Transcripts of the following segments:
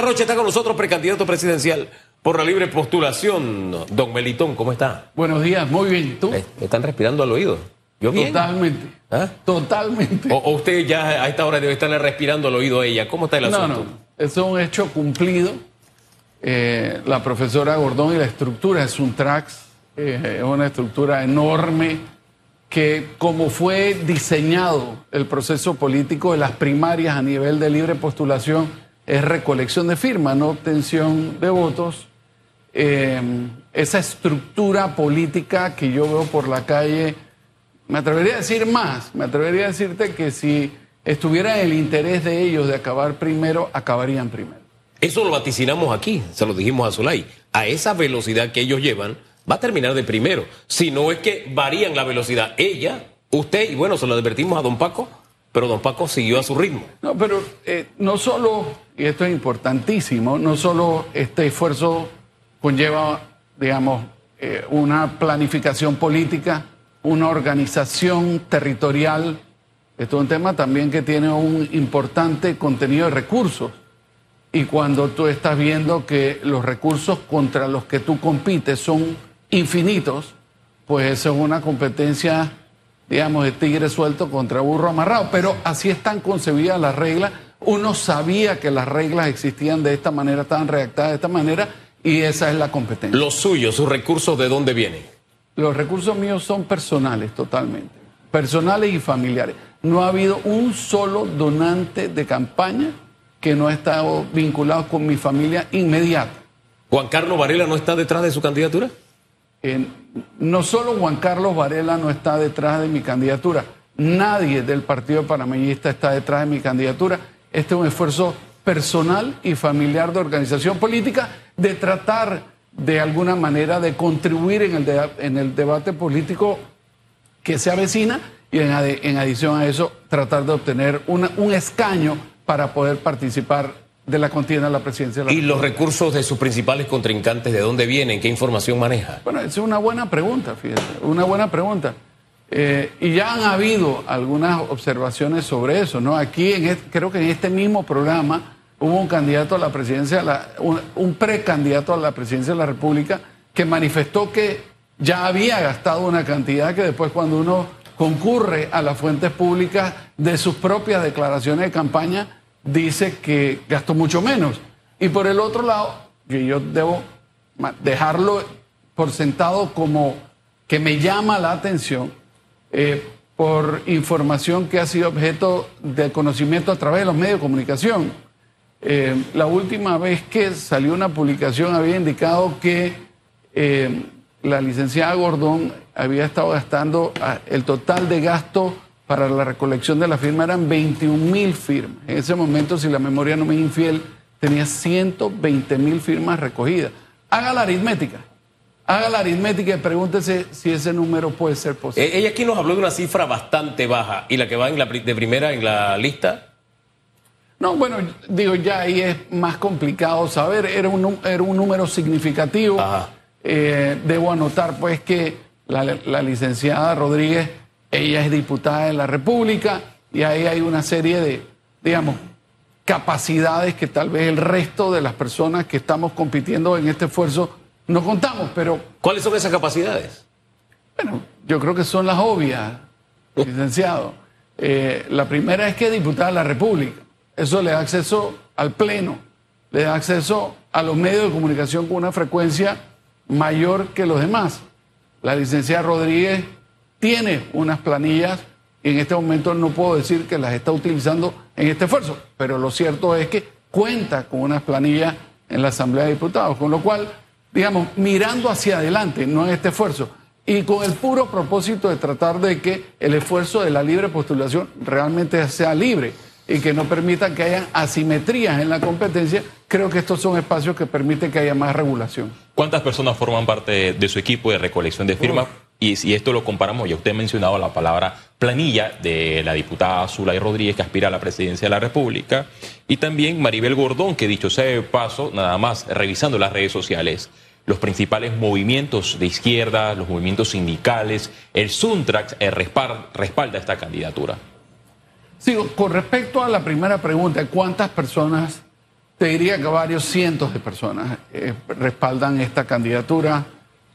Arrocha está con nosotros, precandidato presidencial por la libre postulación. Don Melitón, ¿cómo está? Buenos días, muy bien. ¿Tú? Eh, están respirando al oído. Totalmente. ¿Ah? Totalmente. O, o usted ya a esta hora debe estarle respirando al oído a ella. ¿Cómo está el asunto? no, es un hecho cumplido. Eh, la profesora Gordón y la estructura es un TRAX, eh, es una estructura enorme que como fue diseñado el proceso político de las primarias a nivel de libre postulación, es recolección de firmas, no obtención de votos. Eh, esa estructura política que yo veo por la calle, me atrevería a decir más, me atrevería a decirte que si estuviera el interés de ellos de acabar primero, acabarían primero. Eso lo vaticinamos aquí, se lo dijimos a Zulay. A esa velocidad que ellos llevan, va a terminar de primero. Si no es que varían la velocidad. Ella, usted, y bueno, se lo advertimos a don Paco, pero don Paco siguió a su ritmo. No, pero eh, no solo, y esto es importantísimo, no solo este esfuerzo conlleva, digamos, eh, una planificación política, una organización territorial, esto es un tema también que tiene un importante contenido de recursos. Y cuando tú estás viendo que los recursos contra los que tú compites son infinitos, pues eso es una competencia, digamos, de tigre suelto contra burro amarrado. Pero así están concebidas las reglas. Uno sabía que las reglas existían de esta manera, estaban redactadas de esta manera, y esa es la competencia. Los suyos, sus recursos, ¿de dónde vienen? Los recursos míos son personales totalmente, personales y familiares. No ha habido un solo donante de campaña que no ha estado vinculado con mi familia inmediata. ¿Juan Carlos Varela no está detrás de su candidatura? No solo Juan Carlos Varela no está detrás de mi candidatura, nadie del Partido Panameñista está detrás de mi candidatura. Este es un esfuerzo personal y familiar de organización política de tratar de alguna manera de contribuir en el, debate político que se avecina y en, adición a eso tratar de obtener un escaño para poder participar de la contienda a la presidencia de la ¿Y los recursos de sus principales contrincantes, de dónde vienen? ¿Qué información maneja? Bueno, es una buena pregunta, fíjate, una buena pregunta. Eh, y ya han habido algunas observaciones sobre eso, ¿no? Aquí, en este- creo que en este mismo programa hubo un candidato a la presidencia, de la- un, un precandidato a la presidencia de la República que manifestó que ya había gastado una cantidad que después cuando uno concurre a las fuentes públicas de sus propias declaraciones de campaña, dice que gastó mucho menos. Y por el otro lado, que yo debo dejarlo por sentado como que me llama la atención eh, por información que ha sido objeto de conocimiento a través de los medios de comunicación. Eh, la última vez que salió una publicación había indicado que eh, la licenciada Gordón había estado gastando ah, el total de gasto para la recolección de la firma eran 21 mil firmas. En ese momento, si la memoria no me es infiel, tenía 120 mil firmas recogidas. Haga la aritmética. Haga la aritmética y pregúntese si ese número puede ser posible. Eh, Ella aquí nos habló de una cifra bastante baja y la que va en la, de primera en la lista. No, bueno, digo, ya ahí es más complicado saber. Era un, nu- era un número significativo. Eh, debo anotar, pues, que la, la licenciada Rodríguez, ella es diputada de la República y ahí hay una serie de, digamos, capacidades que tal vez el resto de las personas que estamos compitiendo en este esfuerzo no contamos, pero ¿Cuáles son esas capacidades? bueno, yo creo que son las obvias, licenciado. Eh, la primera es que es diputada de la República. Eso le da acceso al Pleno, le da acceso a los medios de comunicación con una frecuencia mayor que los demás. La licenciada Rodríguez tiene unas planillas y en este momento no puedo decir que las está utilizando en este esfuerzo, pero lo cierto es que cuenta con unas planillas en la Asamblea de Diputados, con lo cual, digamos, mirando hacia adelante, no en este esfuerzo, y con el puro propósito de tratar de que el esfuerzo de la libre postulación realmente sea libre y que no permita que hayan asimetrías en la competencia, creo que estos son espacios que permiten que haya más regulación. ¿Cuántas personas forman parte de su equipo de recolección de firmas? Y si esto lo comparamos, ya usted ha mencionado la palabra planilla de la diputada Zulay Rodríguez, que aspira a la presidencia de la República, y también Maribel Gordón, que dicho sea de paso, nada más revisando las redes sociales, los principales movimientos de izquierda, los movimientos sindicales, el Suntrax eh, respalda esta candidatura. Sí, con respecto a la primera pregunta, ¿cuántas personas te diría que varios cientos de personas eh, respaldan esta candidatura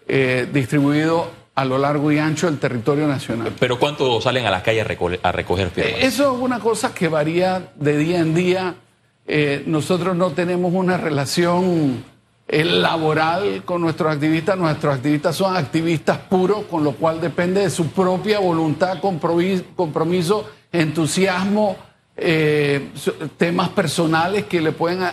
eh, distribuido a lo largo y ancho del territorio nacional. Pero ¿cuántos salen a las calles a, recoger, firmas? Eh, eso es una cosa que varía de día en día. Eh, nosotros no tenemos una relación eh, laboral con nuestros activistas. Nuestros activistas son activistas puros, con lo cual depende de su propia voluntad, compromis- compromiso, entusiasmo, eh, temas personales que le pueden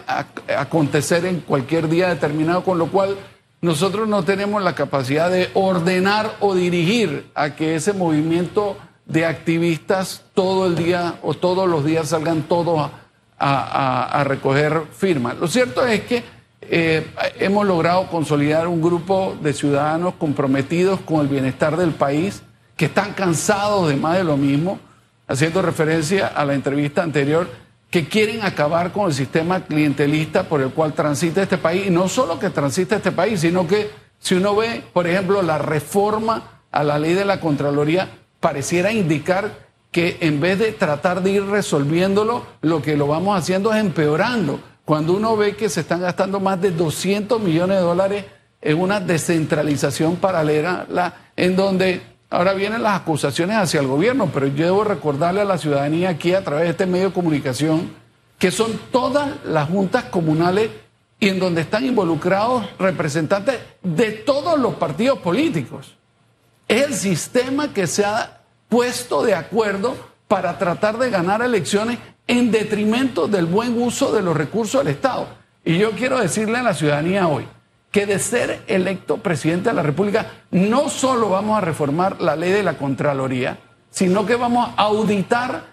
acontecer en cualquier día determinado, con lo cual nosotros no tenemos la capacidad de ordenar o dirigir a que ese movimiento de activistas todo el día o todos los días salgan todos a, recoger firmas. Lo cierto es que eh, hemos logrado consolidar un grupo de ciudadanos comprometidos con el bienestar del país, que están cansados de más de lo mismo, haciendo referencia a la entrevista anterior, que quieren acabar con el sistema clientelista por el cual transita este país, y no solo que transita este país, sino que si uno ve, por ejemplo, la reforma a la ley de la Contraloría, pareciera indicar que en vez de tratar de ir resolviéndolo, lo que lo vamos haciendo es empeorando. Cuando uno ve que se están gastando más de 200 millones de dólares en una descentralización paralela, la- en donde ahora vienen las acusaciones hacia el gobierno, pero yo debo recordarle a la ciudadanía aquí a través de este medio de comunicación que son todas las juntas comunales y en donde están involucrados representantes de todos los partidos políticos. Es el sistema que se ha puesto de acuerdo para tratar de ganar elecciones en detrimento del buen uso de los recursos del Estado. Y yo quiero decirle a la ciudadanía hoy que de ser electo presidente de la República, no solo vamos a reformar la ley de la Contraloría, sino que vamos a auditar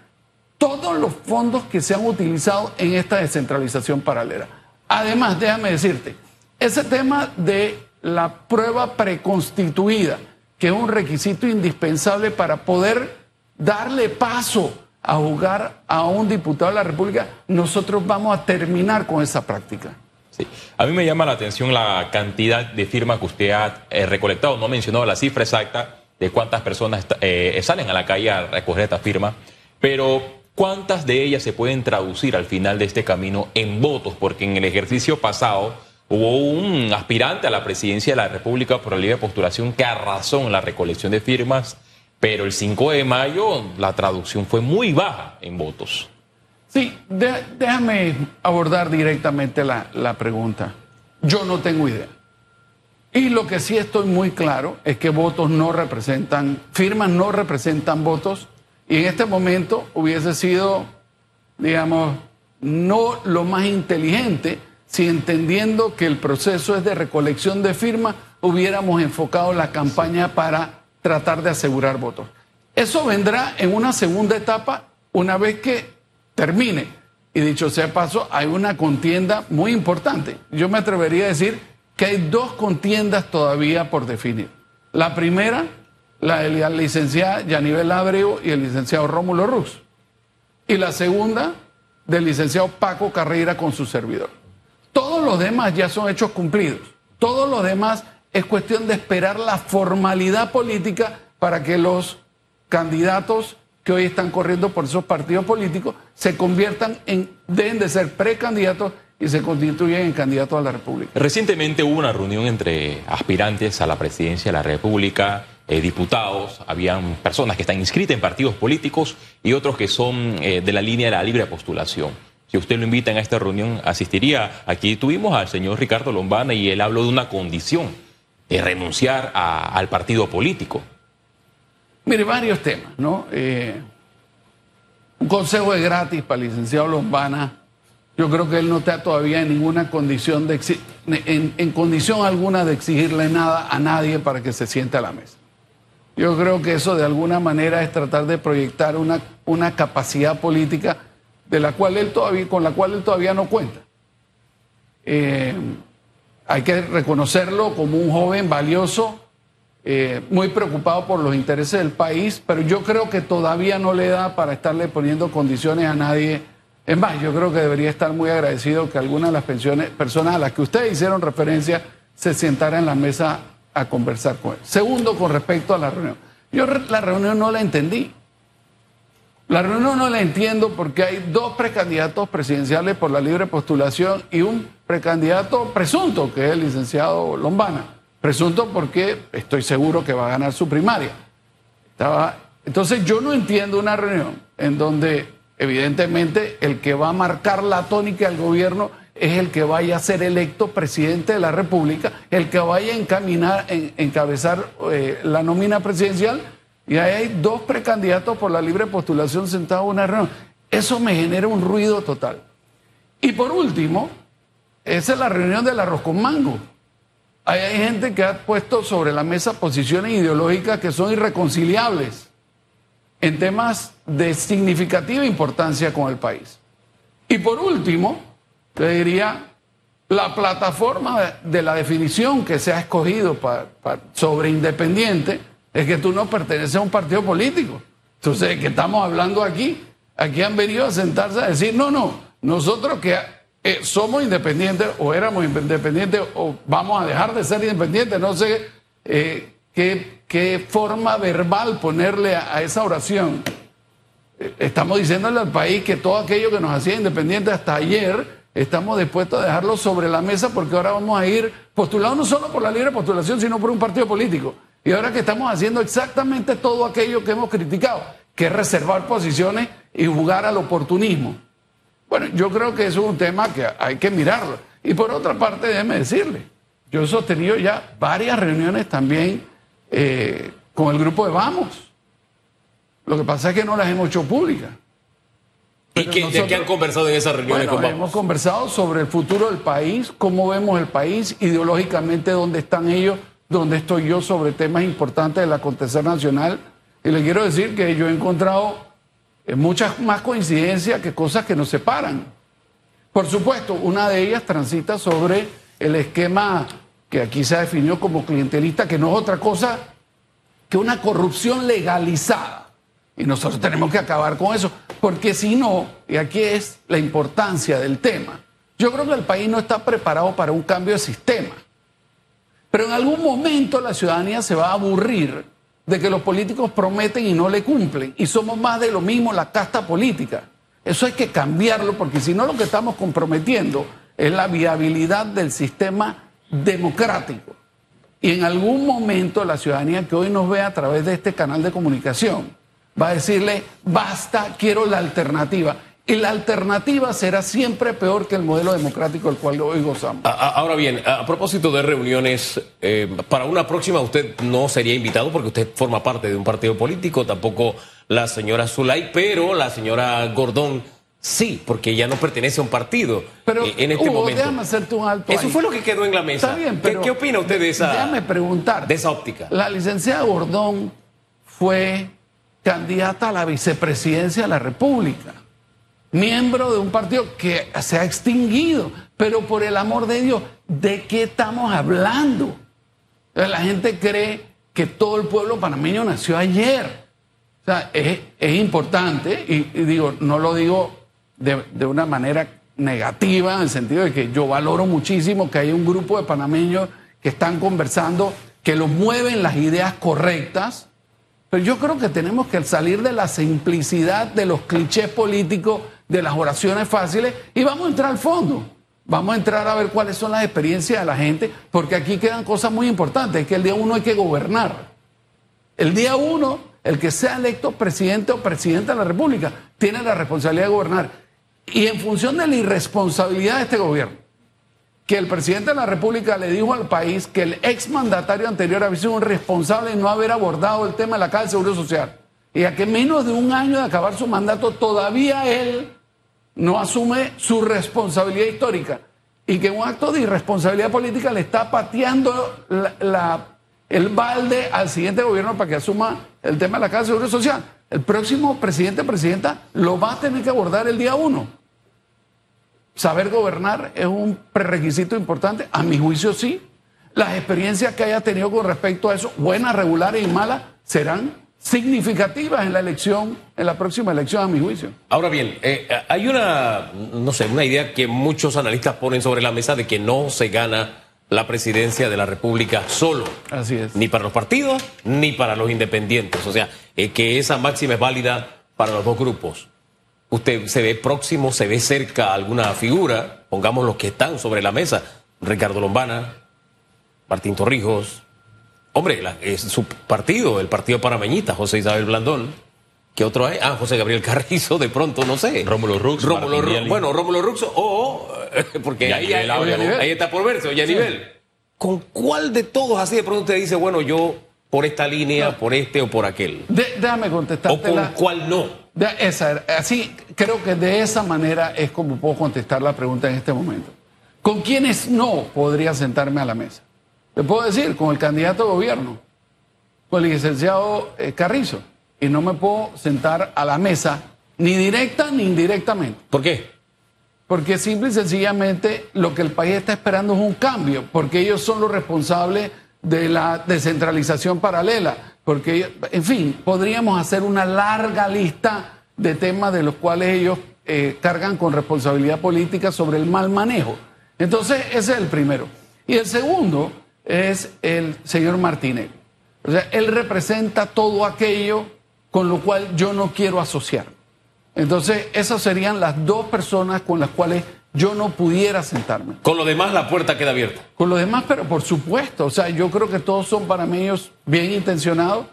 todos los fondos que se han utilizado en esta descentralización paralela. Además, déjame decirte, ese tema de la prueba preconstituida, que es un requisito indispensable para poder darle paso a jugar a un diputado de la República, nosotros vamos a terminar con esa práctica. A mí me llama la atención la cantidad de firmas que usted ha eh, recolectado. No ha mencionado la cifra exacta de cuántas personas eh, salen a la calle a recoger estas firmas, pero ¿cuántas de ellas se pueden traducir al final de este camino en votos? Porque en el ejercicio pasado hubo un aspirante a la presidencia de la República por la libre postulación que arrasó en la recolección de firmas, pero el 5 de mayo la traducción fue muy baja en votos. Sí, déjame abordar directamente la, la pregunta. Yo no tengo idea. Y lo que sí estoy muy claro es que votos no representan, firmas no representan votos. Y en este momento hubiese sido, digamos, no lo más inteligente si entendiendo que el proceso es de recolección de firmas, hubiéramos enfocado la campaña para tratar de asegurar votos. Eso vendrá en una segunda etapa una vez que termine. Y dicho sea paso, hay una contienda muy importante. Yo me atrevería a decir que hay dos contiendas todavía por definir. La primera, la de la licenciada Yanivel Abreu y el licenciado Rómulo Rux. Y la segunda, del licenciado Paco Carrera con su servidor. Todos los demás ya son hechos cumplidos. Todos los demás es cuestión de esperar la formalidad política para que los candidatos que hoy están corriendo por esos partidos políticos se conviertan en, deben de ser precandidatos y se constituyen en candidatos a la República. Recientemente hubo una reunión entre aspirantes a la presidencia de la República, eh, diputados, habían personas que están inscritas en partidos políticos y otros que son eh, de la línea de la libre postulación. Si usted lo invita a esta reunión, asistiría. Aquí tuvimos al señor Ricardo Lombana y él habló de una condición, de renunciar al partido político. Mire, varios temas, ¿no? Eh, un consejo de gratis para el licenciado Lombana. Yo creo que él no está todavía en ninguna condición de en, en condición alguna de exigirle nada a nadie para que se siente a la mesa. Yo creo que eso de alguna manera es tratar de proyectar una, una capacidad política de la cual él todavía, con la cual él todavía no cuenta. Eh, hay que reconocerlo como un joven valioso, eh, muy preocupado por los intereses del país, pero yo creo que todavía no le da para estarle poniendo condiciones a nadie. Es más, yo creo que debería estar muy agradecido que algunas de las pensiones, personas a las que ustedes hicieron referencia se sentaran en la mesa a conversar con él. Segundo, con respecto a la reunión. Yo la reunión no la entendí. La reunión no la entiendo porque hay dos precandidatos presidenciales por la libre postulación y un precandidato presunto, que es el licenciado Lombana. Presunto porque estoy seguro que va a ganar su primaria. Entonces yo no entiendo una reunión en donde evidentemente el que va a marcar la tónica del gobierno es el que vaya a ser electo presidente de la República, el que vaya a encaminar, en, encabezar eh, la nómina presidencial y ahí hay dos precandidatos por la libre postulación sentados en una reunión. Eso me genera un ruido total. Y por último, esa es la reunión del arroz con mango. Hay gente que ha puesto sobre la mesa posiciones ideológicas que son irreconciliables en temas de significativa importancia con el país. Y por último, te diría, la plataforma de la definición que se ha escogido sobre independiente es que tú no perteneces a un partido político. Entonces, que estamos hablando aquí? Aquí han venido a sentarse a decir, no, no, nosotros que eh, somos independientes o éramos independientes o vamos a dejar de ser independientes, no sé eh, qué, forma verbal ponerle a, esa oración. Eh, estamos diciéndole al país que todo aquello que nos hacía independientes hasta ayer, estamos dispuestos a dejarlo sobre la mesa porque ahora vamos a ir postulados no solo por la libre postulación, sino por un partido político. Y ahora que estamos haciendo exactamente todo aquello que hemos criticado, que es reservar posiciones y jugar al oportunismo. Bueno, yo creo que eso es un tema que hay que mirarlo. Y por otra parte, déjeme decirle, yo he sostenido ya varias reuniones también eh, con el grupo de Vamos. Lo que pasa es que no las hemos hecho públicas. ¿Y de qué han conversado en esas reuniones con Vamos? Hemos conversado sobre el futuro del país, cómo vemos el país, ideológicamente dónde están ellos donde estoy yo sobre temas importantes del acontecer nacional. Y le quiero decir que yo he encontrado muchas más coincidencias que cosas que nos separan. Por supuesto, una de ellas transita sobre el esquema que aquí se definió como clientelista, que no es otra cosa que una corrupción legalizada. Y nosotros tenemos que acabar con eso, porque si no, y aquí es la importancia del tema, yo creo que el país no está preparado para un cambio de sistema. Pero en algún momento la ciudadanía se va a aburrir de que los políticos prometen y no le cumplen. Y somos más de lo mismo la casta política. Eso hay que cambiarlo porque si no lo que estamos comprometiendo es la viabilidad del sistema democrático. Y en algún momento la ciudadanía que hoy nos ve a través de este canal de comunicación va a decirle, basta, quiero la alternativa. Y la alternativa será siempre peor que el modelo democrático del cual hoy gozamos. Ahora bien, a propósito de reuniones, eh, para una próxima usted no sería invitado porque usted forma parte de un partido político, tampoco la señora Zulay, pero la señora Gordón sí, porque ya no pertenece a un partido pero, eh, en este momento. Déjame hacerte un alto. Eso fue lo que quedó en la mesa. Está bien, pero ¿Qué, opina usted de esa? Déjame preguntar. De esa óptica. La licenciada Gordón fue candidata a la vicepresidencia de la República miembro de un partido que se ha extinguido. Pero por el amor de Dios, ¿de qué estamos hablando? La gente cree que todo el pueblo panameño nació ayer. O sea, es, importante, y, digo, no lo digo de, una manera negativa, en el sentido de que yo valoro muchísimo que hay un grupo de panameños que están conversando, que los mueven las ideas correctas, pero yo creo que tenemos que salir de la simplicidad de los clichés políticos de las oraciones fáciles y vamos a entrar al fondo. Vamos a entrar a ver cuáles son las experiencias de la gente, porque aquí quedan cosas muy importantes, es que el día uno hay que gobernar. El día uno, el que sea electo presidente o presidenta de la República, tiene la responsabilidad de gobernar. Y en función de la irresponsabilidad de este gobierno, que el presidente de la República le dijo al país que el exmandatario anterior había sido un responsable en no haber abordado el tema de la Caja de Seguro Social, y a que menos de un año de acabar su mandato todavía él no asume su responsabilidad histórica y que un acto de irresponsabilidad política le está pateando el balde al siguiente gobierno para que asuma el tema de la Casa de Seguridad Social. El próximo presidente presidenta lo va a tener que abordar el día uno. Saber gobernar es un prerequisito importante, a mi juicio sí. Las experiencias que haya tenido con respecto a eso, buenas, regulares y malas, serán significativas en la elección, en la próxima elección, a mi juicio. Ahora bien, eh, hay una, no sé, una idea que muchos analistas ponen sobre la mesa de que no se gana la presidencia de la República solo. Así es. Ni para los partidos, ni para los independientes. O sea, eh, que esa máxima es válida para los dos grupos. Usted se ve próximo, se ve cerca a alguna figura, pongamos los que están sobre la mesa, Ricardo Lombana, Martín Torrijos, hombre, la- es su partido, el partido panameñita, José Isabel Blandón. ¿Qué otro hay? Ah, José Gabriel Carrizo, de pronto, no sé. Rómulo Rux, Rómulo Martín Ru- Viali. bueno, Rómulo Ruxo o, porque ahí, está por verse, o nivel. ¿Con cuál de todos así de pronto usted dice, bueno, yo por esta línea, por este o por aquel? De- déjame ¿O contestarte con la- cuál no? De- esa, así, creo que de esa manera es como puedo contestar la pregunta en este momento. ¿Con quiénes no podría sentarme a la mesa? Le puedo decir, con el candidato a gobierno, con el licenciado eh, Carrizo. Y no me puedo sentar a la mesa, ni directa ni indirectamente. ¿Por qué? Porque simple y sencillamente lo que el país está esperando es un cambio, porque ellos son los responsables de la descentralización paralela, porque, en fin, podríamos hacer una larga lista de temas de los cuales ellos eh, cargan con responsabilidad política sobre el mal manejo. Entonces, ese es el primero. Y el segundo es el señor Martínez. O sea, él representa todo aquello con lo cual yo no quiero asociarme. Entonces, esas serían las dos personas con las cuales yo no pudiera sentarme. Con lo demás la puerta queda abierta. Con los demás, pero por supuesto, o sea, yo creo que todos son panameños bien intencionados.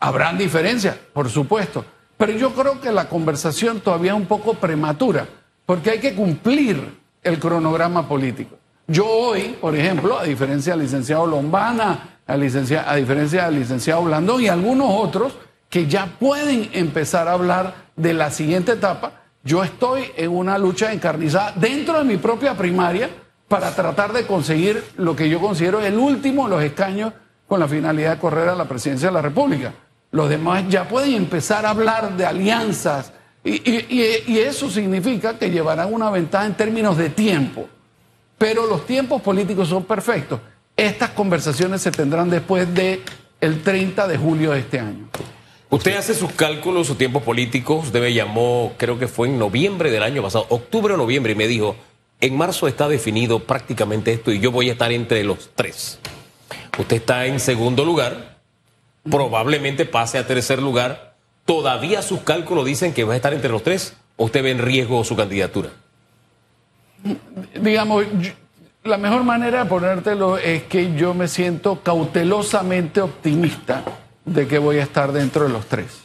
Habrán diferencias, por supuesto. Pero yo creo que la conversación todavía es un poco prematura, porque hay que cumplir el cronograma político. Yo hoy, por ejemplo, a diferencia del licenciado Lombana, a, licencia- a diferencia del licenciado Blandón y algunos otros que ya pueden empezar a hablar de la siguiente etapa, yo estoy en una lucha encarnizada dentro de mi propia primaria para tratar de conseguir lo que yo considero el último de los escaños con la finalidad de correr a la presidencia de la República. Los demás ya pueden empezar a hablar de alianzas y, eso significa que llevarán una ventaja en términos de tiempo. Pero los tiempos políticos son perfectos. Estas conversaciones se tendrán después de el 30 de julio de este año. Usted hace sus cálculos, sus tiempos políticos. Usted me llamó, creo que fue en noviembre del año pasado, octubre o noviembre, y me dijo: en marzo está definido prácticamente esto y yo voy a estar entre los tres. Usted está en segundo lugar, probablemente pase a tercer lugar. Todavía sus cálculos dicen que va a estar entre los tres. ¿O usted ve en riesgo su candidatura? digamos, yo- la mejor manera de ponértelo es que yo me siento cautelosamente optimista de que voy a estar dentro de los tres.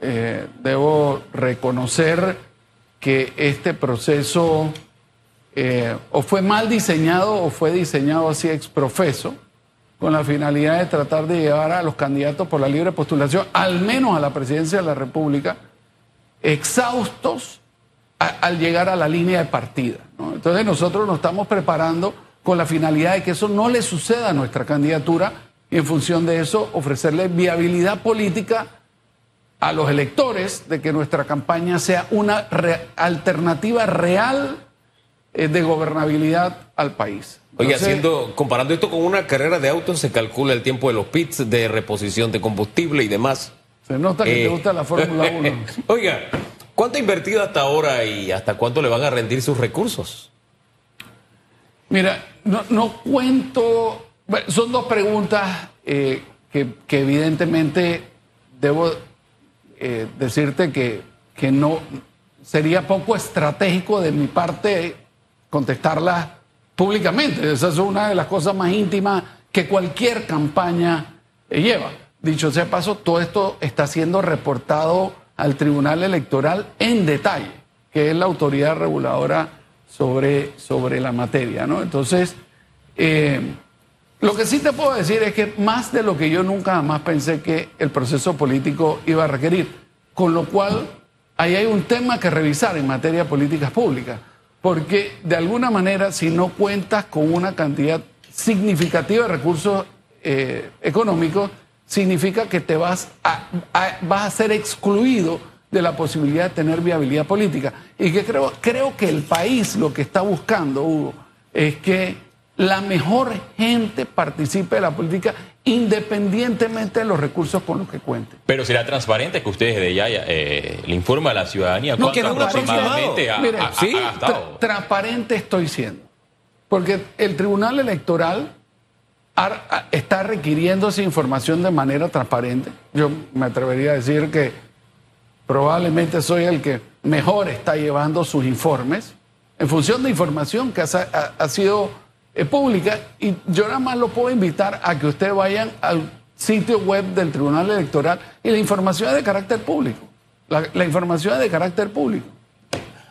Eh, debo reconocer que este proceso eh, o fue mal diseñado o fue diseñado así ex profeso, con la finalidad de tratar de llevar a los candidatos por la libre postulación, al menos a la presidencia de la República, exhaustos al llegar a la línea de partida. Entonces nosotros nos estamos preparando con la finalidad de que eso no le suceda a nuestra candidatura y en función de eso ofrecerle viabilidad política a los electores de que nuestra campaña sea una re- alternativa real eh, de gobernabilidad al país. Entonces, haciendo, comparando esto con una carrera de autos, se calcula el tiempo de los pits, de reposición de combustible y demás. se nota que Eh, te gusta la Fórmula 1. Oiga, ¿cuánto ha invertido hasta ahora y hasta cuánto le van a rendir sus recursos? Mira, no, no cuento, son dos preguntas eh, que, que evidentemente debo eh, decirte que, que no sería poco estratégico de mi parte contestarlas públicamente. Esa es una de las cosas más íntimas que cualquier campaña eh, lleva. Dicho sea paso, todo esto está siendo reportado al Tribunal Electoral en detalle, que es la autoridad reguladora sobre, sobre la materia. ¿no? Entonces, eh, lo que sí te puedo decir es que más de lo que yo nunca jamás pensé que el proceso político iba a requerir, con lo cual ahí hay un tema que revisar en materia de políticas públicas, porque de alguna manera si no cuentas con una cantidad significativa de recursos eh, económicos, significa que te vas a, a- vas a ser excluido de la posibilidad de tener viabilidad política. Y que creo, creo que el país lo que está buscando, Hugo, es que la mejor gente participe de la política independientemente de los recursos con los que cuente. Pero será transparente que ustedes desde ya eh, le informa a la ciudadanía No, cuánto aproximadamente ha, ha- ha sí, gastado. Tra- transparente estoy siendo. Porque el Tribunal Electoral ha- ha- está requiriendo esa información de manera transparente. Yo me atrevería a decir que probablemente soy el que mejor está llevando sus informes en función de información que ha, ha- ha sido pública y yo nada más lo puedo invitar a que ustedes vayan al sitio web del Tribunal Electoral y la información es de carácter público. La, la información es de carácter público.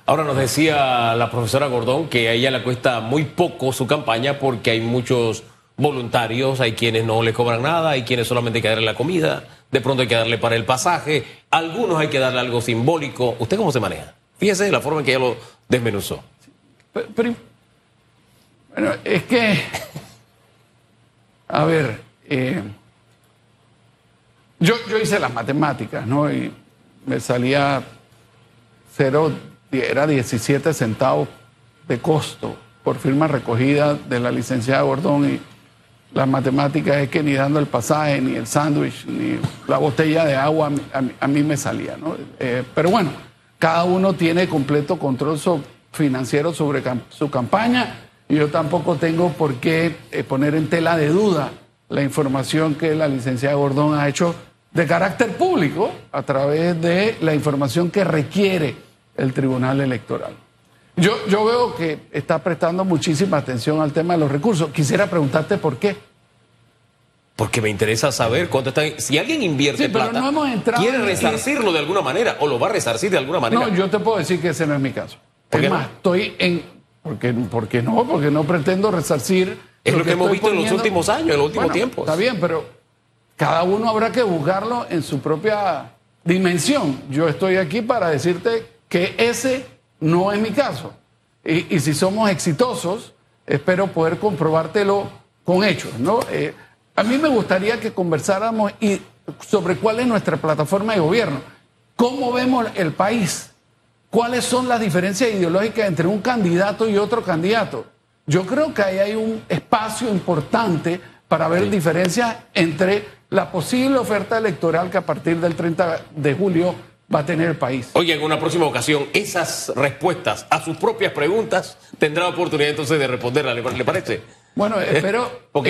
Ahora nos decía la profesora Gordón que a ella le cuesta muy poco su campaña porque hay muchos voluntarios, hay quienes no le cobran nada, hay quienes solamente hay que darle la comida, de pronto hay que darle para el pasaje, algunos hay que darle algo simbólico. ¿Usted cómo se maneja? Fíjese la forma en que ella lo desmenuzó. Pero, pero- bueno, es que, a ver, eh, yo, yo hice las matemáticas, ¿no? Y me salía cero, era 17 centavos de costo por firma recogida de la licenciada Gordón y las matemáticas es que ni dando el pasaje, ni el sándwich, ni la botella de agua a mí, me salía, ¿no? Eh, pero bueno, cada uno tiene completo control financiero sobre su campaña y yo tampoco tengo por qué eh, poner en tela de duda la información que la licenciada Gordón ha hecho de carácter público a través de la información que requiere el Tribunal Electoral. Yo, yo veo que está prestando muchísima atención al tema de los recursos. Quisiera preguntarte por qué. Porque me interesa saber cuánto están. Si alguien invierte Sí, pero plata, no hemos entrado quiere resarcirlo de alguna manera o lo va a resarcir de alguna manera. No, yo te puedo decir que ese no es mi caso. ¿Por es no? más, estoy en. Porque, porque no, porque no pretendo resarcir. Es lo que hemos visto en los últimos años, en los últimos Bueno, tiempos. Está bien, pero cada uno habrá que buscarlo en su propia dimensión. Yo estoy aquí para decirte que ese no es mi caso. Y, y si somos exitosos, espero poder comprobártelo con hechos, ¿no? Eh, a mí me gustaría que conversáramos y sobre cuál es nuestra plataforma de gobierno, cómo vemos el país, cuáles son las diferencias ideológicas entre un candidato y otro candidato. Yo creo que ahí hay un espacio importante para ver diferencias entre la posible oferta electoral que a partir del 30 de julio va a tener el país. Oye, en una próxima ocasión, esas respuestas a sus propias preguntas tendrá oportunidad entonces de responderlas, ¿le parece? Bueno, espero, se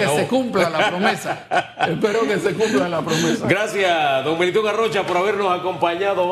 que se cumpla la promesa. espero que se cumpla la promesa. Gracias, don Benito Garrocha, por habernos acompañado.